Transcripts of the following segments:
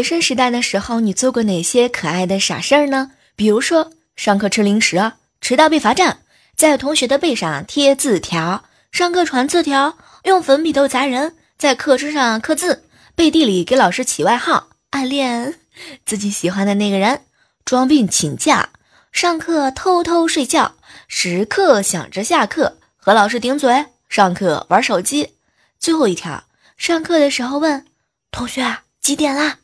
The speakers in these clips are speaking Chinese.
学生时代的时候，你做过哪些可爱的傻事儿呢？比如说，上课吃零食，迟到被罚站，在同学的背上贴字条，上课传字条，用粉笔头砸人，在课桌上刻字，背地里给老师起外号，暗恋自己喜欢的那个人，装病请假，上课偷偷睡觉，时刻想着下课，和老师顶嘴，上课玩手机。最后一条，上课的时候问同学。几点啦？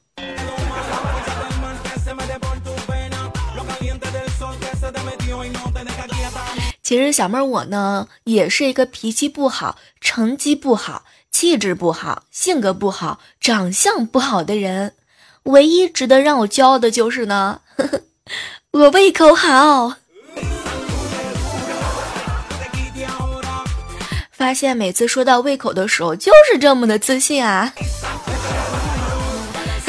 其实小妹儿我呢，也是一个脾气不好、成绩不好、气质不好、性格不好、长相不好的人。唯一值得让我骄傲的就是呢，我胃口好。发现每次说到胃口的时候，就是这么的自信啊。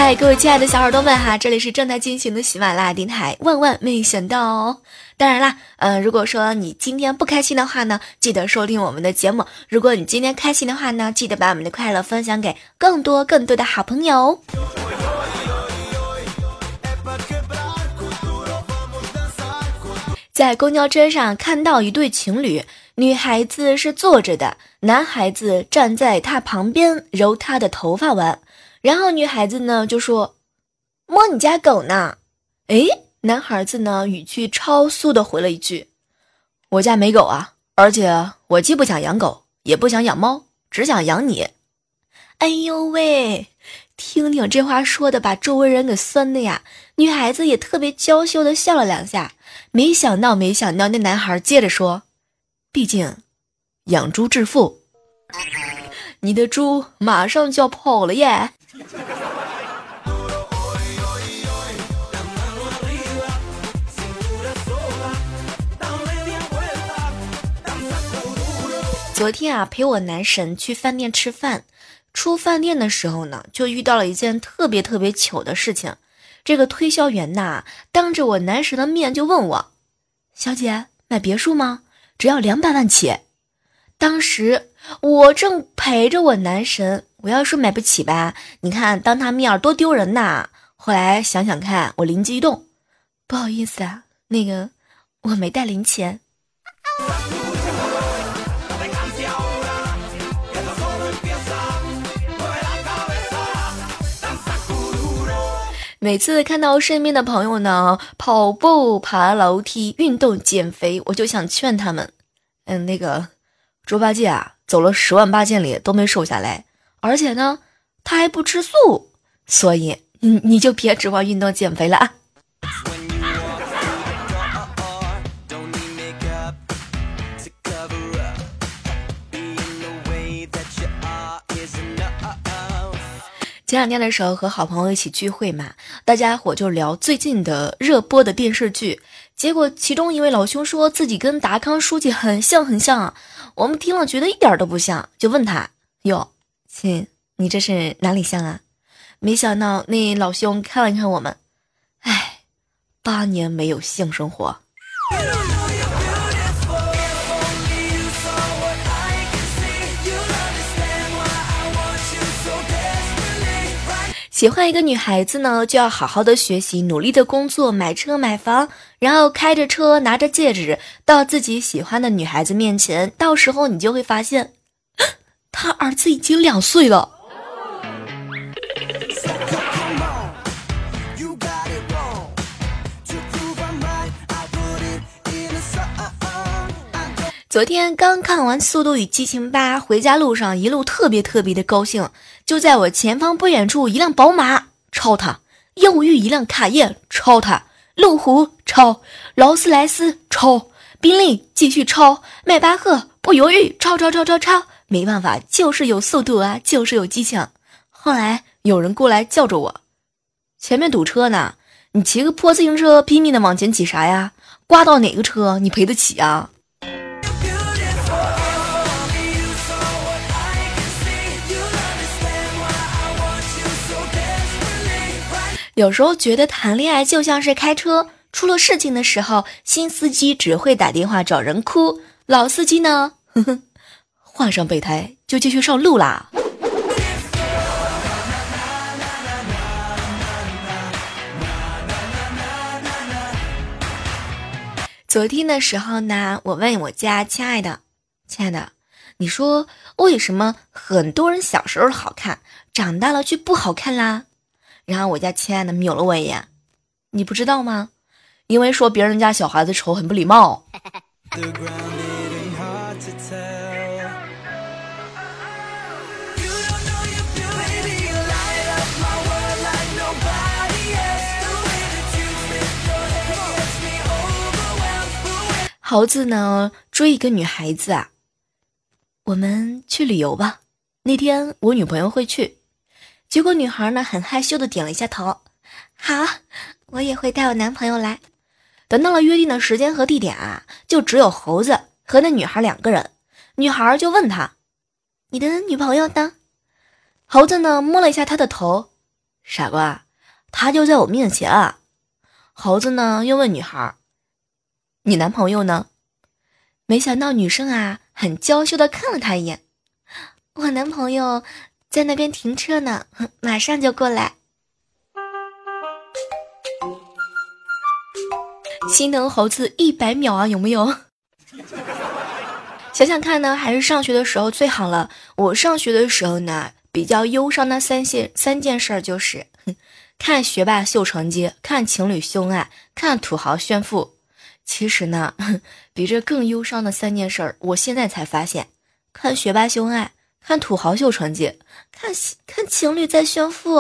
嗨，各位亲爱的小耳朵们哈，这里是正在进行的喜马拉雅电台。万万没想到哦！当然啦，嗯，如果说你今天不开心的话呢，记得收听我们的节目；如果你今天开心的话呢，记得把我们的快乐分享给更多更多的好朋友。在公交车上看到一对情侣，女孩子是坐着的，男孩子站在她旁边揉她的头发玩。然后女孩子呢就说：“摸你家狗呢？”哎，男孩子呢语气超速的回了一句：“我家没狗啊，而且我既不想养狗，也不想养猫，只想养你。”哎呦喂，听听这话说的，把周围人给酸的呀！女孩子也特别娇羞的笑了两下。没想到，没想到，那男孩接着说：“毕竟养猪致富，你的猪马上就要跑了耶！”昨天啊，陪我男神去饭店吃饭，出饭店的时候呢，就遇到了一件特别特别糗的事情。这个推销员呐，当着我男神的面就问我：“小姐，买别墅吗？只要两百万起。”当时我正陪着我男神，我要说买不起吧，你看当他面多丢人呐。后来想想看，我灵机一动，不好意思啊，那个我没带零钱。每次看到身边的朋友呢跑步、爬楼梯、运动、减肥，我就想劝他们，嗯，那个猪八戒啊，走了十万八千里都没瘦下来，而且呢，他还不吃素，所以你你就别指望运动减肥了啊。前两天的时候和好朋友一起聚会嘛，大家伙就聊最近的热播的电视剧，结果其中一位老兄说自己跟达康书记很像很像啊，我们听了觉得一点都不像，就问他哟，亲，你这是哪里像啊？没想到那老兄看了看我们，哎，八年没有性生活。喜欢一个女孩子呢，就要好好的学习，努力的工作，买车买房，然后开着车，拿着戒指，到自己喜欢的女孩子面前，到时候你就会发现，他儿子已经两岁了。昨天刚看完《速度与激情八》，回家路上一路特别特别的高兴。就在我前方不远处，一辆宝马超他，又遇一辆卡宴超他，路虎超，劳斯莱斯超，宾利继续超，迈巴赫不犹豫超超超超超。没办法，就是有速度啊，就是有激情。后来有人过来叫着我，前面堵车呢，你骑个破自行车拼命的往前挤啥呀？刮到哪个车你赔得起啊？有时候觉得谈恋爱就像是开车，出了事情的时候，新司机只会打电话找人哭，老司机呢？哼哼，换上备胎就继续上路啦。昨天的时候呢，我问我家亲爱的，亲爱的，你说为什么很多人小时候好看，长大了却不好看啦？然后我家亲爱的瞄了我一眼，你不知道吗？因为说别人家小孩子丑很不礼貌。猴子呢追一个女孩子啊，我们去旅游吧。那天我女朋友会去，结果女孩呢很害羞的点了一下头。好，我也会带我男朋友来。等到了约定的时间和地点啊，就只有猴子和那女孩两个人。女孩就问他：“你的女朋友呢？”猴子呢摸了一下他的头，傻瓜，他就在我面前啊。猴子呢又问女孩。你男朋友呢？没想到女生啊，很娇羞的看了他一眼。我男朋友在那边停车呢，马上就过来。心疼猴子一百秒啊，有没有？想想看呢，还是上学的时候最好了。我上学的时候呢，比较忧伤的三件三件事就是：看学霸秀成绩，看情侣秀恩爱，看土豪炫富。其实呢，比这更忧伤的三件事儿，我现在才发现：看学霸秀恩爱，看土豪秀成绩，看看情侣在炫富。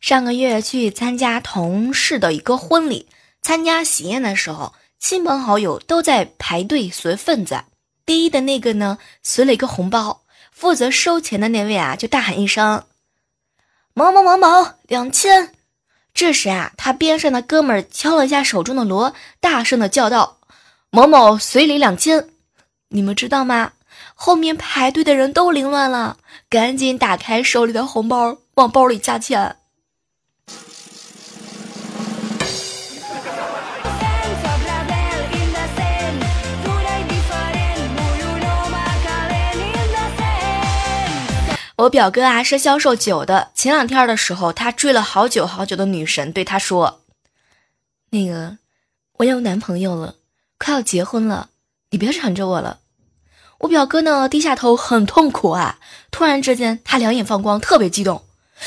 上个月去参加同事的一个婚礼。参加喜宴的时候，亲朋好友都在排队随份子。第一的那个呢，随了一个红包。负责收钱的那位啊，就大喊一声：“某某某某，两千！”这时啊，他边上的哥们敲了一下手中的锣，大声的叫道：“某某随礼两千！”你们知道吗？后面排队的人都凌乱了，赶紧打开手里的红包，往包里加钱。我表哥啊是销售酒的，前两天的时候，他追了好久好久的女神对他说：“那个，我有男朋友了，快要结婚了，你别缠着我了。”我表哥呢低下头很痛苦啊，突然之间他两眼放光，特别激动：“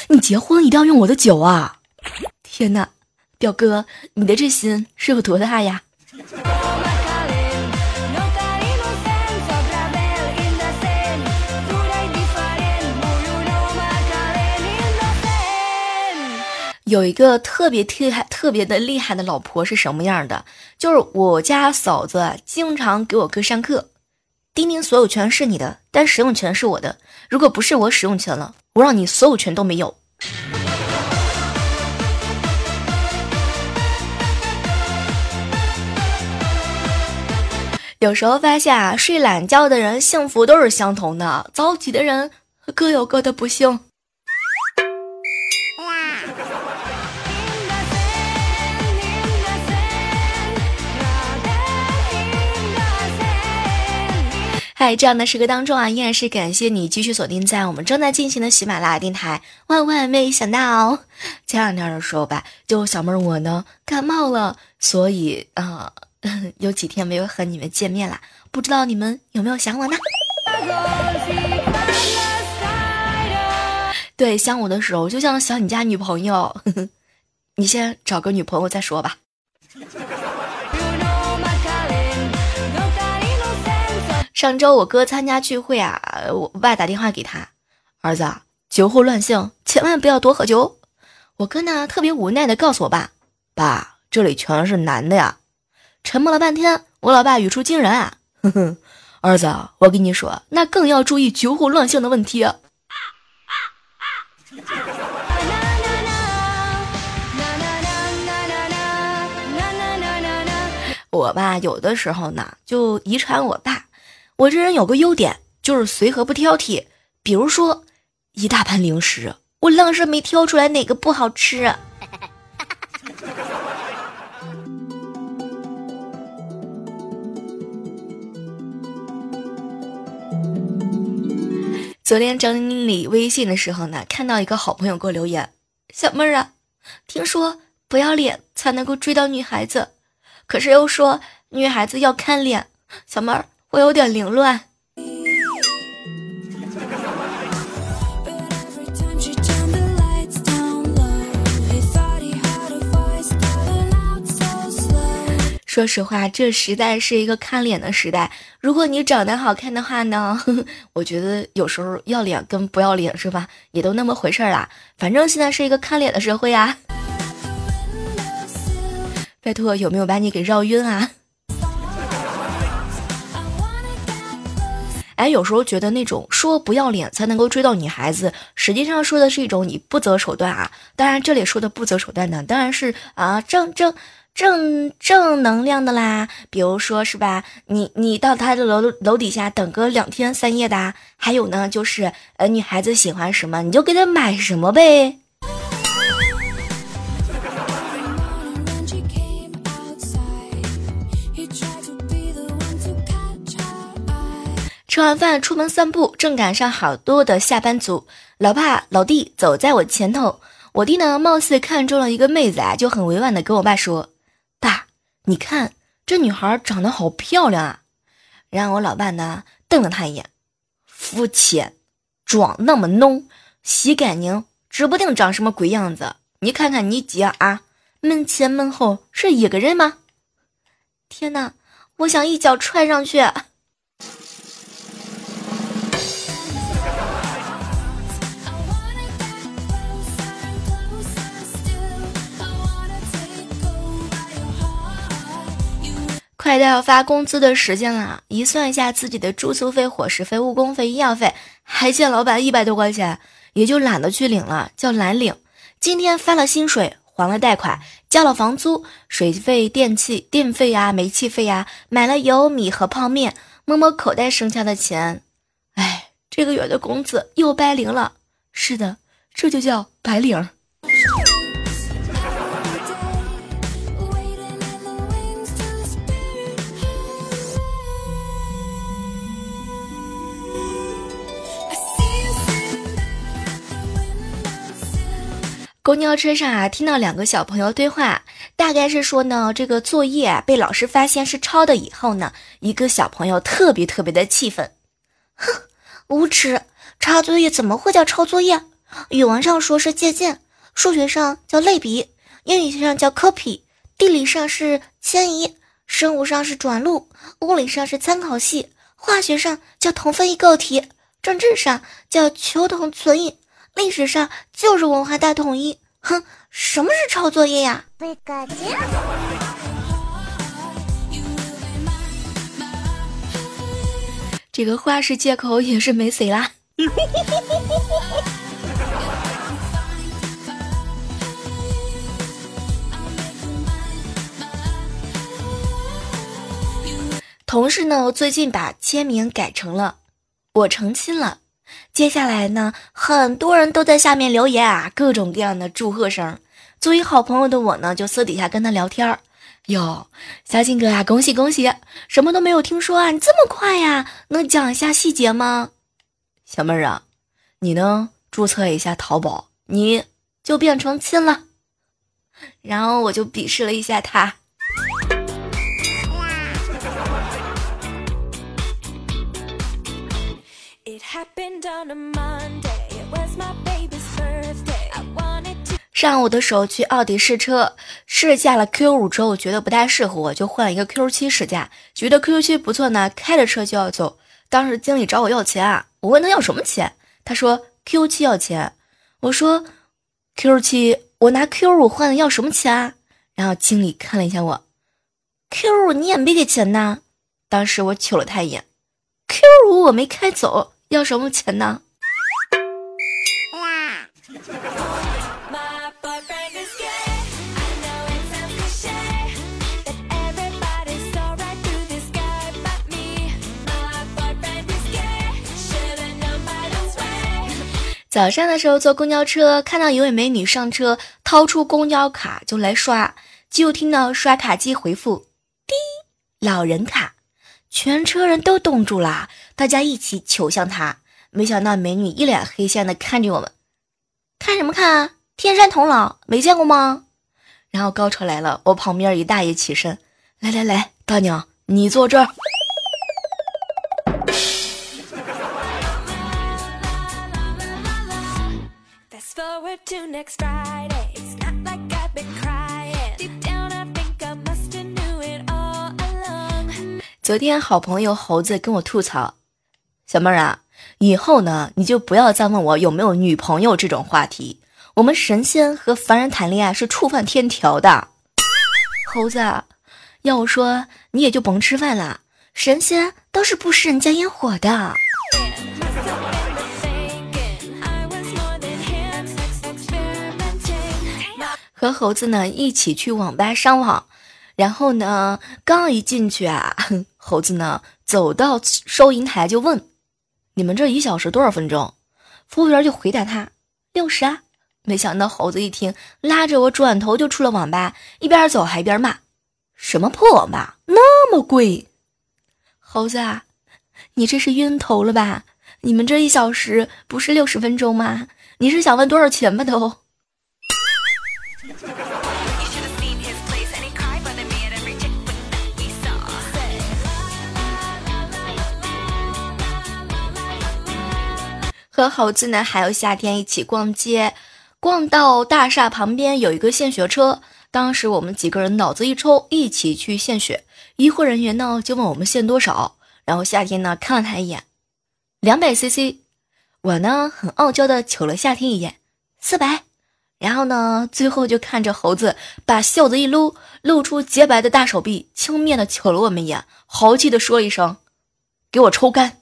你结婚一定要用我的酒啊！”天哪，表哥，你的这心是有多大呀？有一个特别厉害、特别的厉害的老婆是什么样的？就是我家嫂子经常给我哥上课，丁丁所有权是你的，但使用权是我的。如果不是我使用权了，我让你所有权都没有。有时候发现啊，睡懒觉的人幸福都是相同的，早起的人各有各的不幸。在这样的时刻当中啊，依然是感谢你继续锁定在我们正在进行的喜马拉雅电台。万万没想到，前两天的时候吧，就小妹儿我呢感冒了，所以啊，有几天没有和你们见面啦。不知道你们有没有想我呢？对，想我的时候就像想你家女朋友，你先找个女朋友再说吧。上周我哥参加聚会啊，我爸打电话给他，儿子酒后乱性，千万不要多喝酒。我哥呢特别无奈的告诉我爸，爸这里全是男的呀。沉默了半天，我老爸语出惊人啊，哼哼，儿子，我跟你说，那更要注意酒后乱性的问题。我吧有的时候呢就遗传我爸。我这人有个优点就是随和不挑剔。比如说一大盘零食我愣是没挑出来哪个不好吃。昨天整理微信的时候呢看到一个好朋友给我留言小妹儿啊听说不要脸才能够追到女孩子。可是又说女孩子要看脸小妹儿我有点凌乱。说实话，这时代是一个看脸的时代。如果你长得好看的话呢，我觉得有时候要脸跟不要脸是吧，也都那么回事儿啦。反正现在是一个看脸的社会啊。拜托，有没有把你给绕晕啊？哎，有时候觉得那种说不要脸才能够追到女孩子，实际上说的是一种你不择手段啊。当然，这里说的不择手段呢，当然是啊正正。正正能量的啦，比如说是吧，你你到他的楼楼底下等个两天三夜的，还有呢，就是呃，女孩子喜欢什么你就给她买什么呗。吃完饭出门散步，正赶上好多的下班族，老爸老弟走在我前头，我弟呢貌似看中了一个妹子啊，就很委婉的跟我爸说。爸，你看这女孩长得好漂亮啊！然后我老爸呢瞪了他一眼，肤浅，妆那么浓，洗干净，指不定长什么鬼样子。你看看你姐啊，门前门后是一个人吗？天哪，我想一脚踹上去。快到要发工资的时间了，一算一下自己的住宿费、伙食费、误工费、医药费，还欠老板一百多块钱，也就懒得去领了，叫懒领。今天发了薪水，还了贷款，交了房租、水费、电器、电费呀、煤气费呀，买了油米和泡面，摸摸口袋剩下的钱，哎，这个月的工资又白领了。是的，这就叫白领。公交车上啊，听到两个小朋友对话，大概是说呢，这个作业被老师发现是抄的以后呢，一个小朋友特别特别的气愤，哼，无耻！抄作业怎么会叫抄作业？语文上说是借鉴，数学上叫类比，英语上叫 copy，地理上是迁移，生物上是转录，物理上是参考系，化学上叫同分异构体，政治上叫求同存异。历史上就是文化大统一，哼，什么是抄作业呀？这个话是借口也是没谁啦。同事呢，最近把签名改成了“我成亲了”。接下来呢，很多人都在下面留言啊，各种各样的祝贺声。作为好朋友的我呢，就私底下跟他聊天儿。哟，小金哥啊，恭喜恭喜！什么都没有听说啊，你这么快呀？能讲一下细节吗？小妹儿啊，你呢？注册一下淘宝，你就变成亲了。然后我就鄙视了一下他。上午的时候去奥迪试车，试驾了 Q 五之后，觉得不太适合我，就换了一个 Q 七试驾，觉得 Q 七不错呢，开着车就要走。当时经理找我要钱啊，我问他要什么钱，他说 Q 七要钱。我说 Q 七，我拿 Q 五换的要什么钱啊？然后经理看了一下我，Q 五你也没给钱呐。当时我瞅了他一眼，Q 五我没开走。要什么钱呢？早上的时候坐公交车，看到一位美女上车，掏出公交卡就来刷，就听到刷卡机回复：“滴，老人卡。”全车人都冻住了，大家一起求向他。没想到美女一脸黑线的看着我们，看什么看啊？天山童姥没见过吗？然后高潮来了，我旁边一大爷起身，来来来，大娘你坐这儿。昨天好朋友猴子跟我吐槽，小妹儿啊，以后呢你就不要再问我有没有女朋友这种话题。我们神仙和凡人谈恋爱是触犯天条的。猴子，要我说你也就甭吃饭了，神仙都是不食人间烟火的。和猴子呢一起去网吧上网，然后呢刚一进去啊，猴子呢走到收银台就问：“你们这一小时多少分钟？”服务员就回答他：“六十啊。”没想到猴子一听，拉着我转头就出了网吧，一边走还一边骂：“什么破网吧，那么贵！”猴子啊，你这是晕头了吧？你们这一小时不是六十分钟吗？你是想问多少钱吧都？和猴子呢，还有夏天一起逛街，逛到大厦旁边有一个献血车，当时我们几个人脑子一抽，一起去献血。医护人员呢就问我们献多少，然后夏天呢看了他一眼，两百 CC，我呢很傲娇的瞅了夏天一眼，四百。然后呢，最后就看着猴子把袖子一撸，露出洁白的大手臂，轻蔑的瞅了我们一眼，豪气的说一声：“给我抽干。”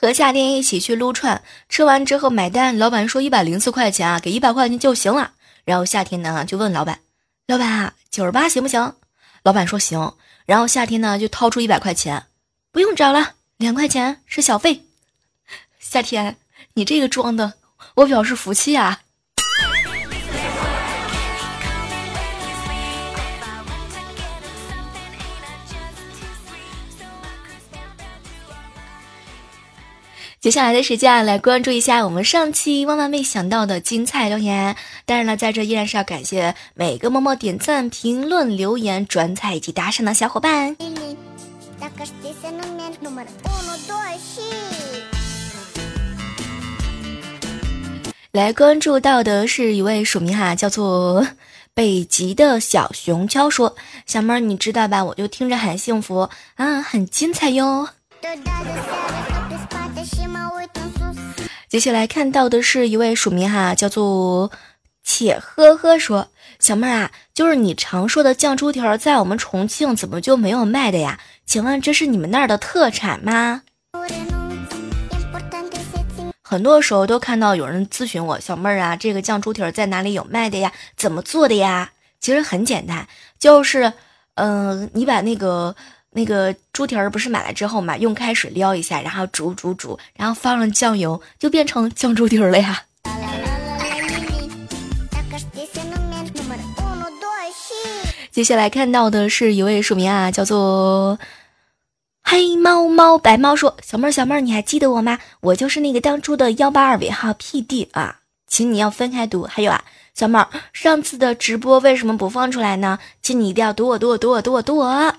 和夏天一起去撸串，吃完之后买单，老板说一百零四块钱啊，给一百块钱就行了。然后夏天呢就问老板。老板啊，九十八行不行？老板说行。然后夏天呢就掏出一百块钱，不用找了，两块钱是小费。夏天，你这个装的，我表示服气啊。接下来的时间来关注一下我们上期万万没想到的精彩留言。当然了，在这依然是要感谢每个默默点赞、评论、留言、转采以及打赏的小伙伴。来关注到的是一位署名哈，叫做北极的小熊敲说：“小妹儿，你知道吧？我就听着很幸福啊，很精彩哟。”接下来看到的是一位署名哈，叫做且呵呵说：“小妹儿啊，就是你常说的酱猪蹄儿，在我们重庆怎么就没有卖的呀？请问这是你们那儿的特产吗？”很多时候都看到有人咨询我，小妹儿啊，这个酱猪蹄儿在哪里有卖的呀？怎么做的呀？其实很简单，就是，嗯，你把那个。那个猪蹄儿不是买来之后嘛，用开水撩一下，然后煮煮煮，然后放上酱油，就变成酱猪蹄儿了呀。接下来看到的是一位署名啊，叫做黑猫猫白猫说：“小妹儿小妹儿，你还记得我吗？我就是那个当初的幺八二尾号 PD 啊，请你要分开读。还有啊，小妹儿，上次的直播为什么不放出来呢？请你一定要读我读我读我读我读我。”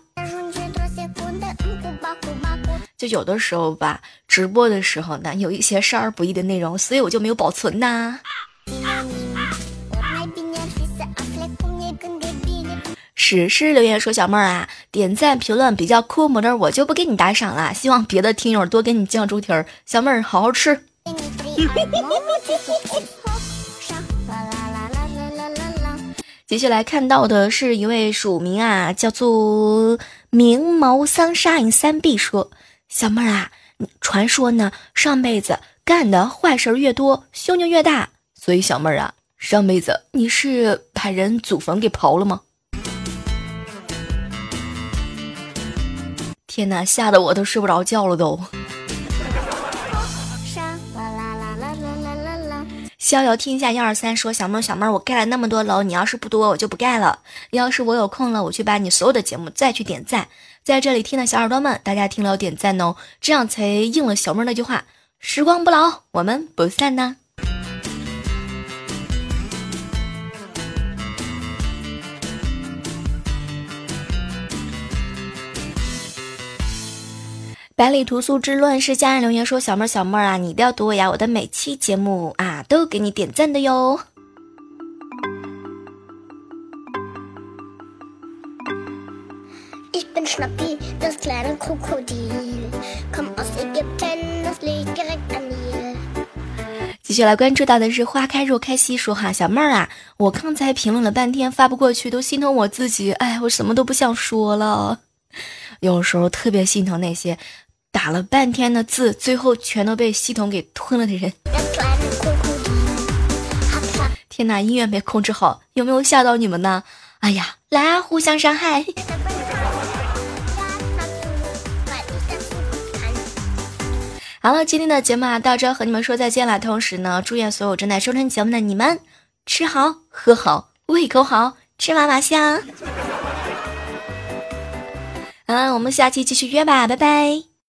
就有的时候吧，直播的时候呢，有一些少儿不宜的内容，所以我就没有保存呐。史诗留言说：“小妹儿啊，点赞评论比较抠门的，我就不给你打赏了。希望别的听友多给你酱猪蹄儿，小妹儿好好吃。”接下来看到的是一位署名啊，叫做明眸桑沙影三 B 说。小妹儿啊，传说呢，上辈子干的坏事越多，凶就越大。所以小妹儿啊，上辈子你是把人祖坟给刨了吗？天哪，吓得我都睡不着觉了都。逍遥天下一二三说：“小妹儿，小妹儿，我盖了那么多楼，你要是不多，我就不盖了。要是我有空了，我去把你所有的节目再去点赞。在这里听的小耳朵们，大家听了点赞哦，这样才应了小妹那句话：时光不老，我们不散呢。”百里屠苏之论是家人留言说：“小妹儿，小妹儿啊，你一定要读我呀！我的每期节目啊，都给你点赞的哟。”继续来关注到的是花开若开西说哈，小妹儿啊，我刚才评论了半天发不过去，都心疼我自己，哎，我什么都不想说了。有时候特别心疼那些。打了半天的字，最后全都被系统给吞了的人。天哪，音乐没控制好，有没有吓到你们呢？哎呀，来啊，互相伤害。好了，今天的节目啊，到这和你们说再见了。同时呢，祝愿所有正在收听节目的你们吃好喝好，胃口好，吃嘛嘛香。嗯，我们下期继续约吧，拜拜。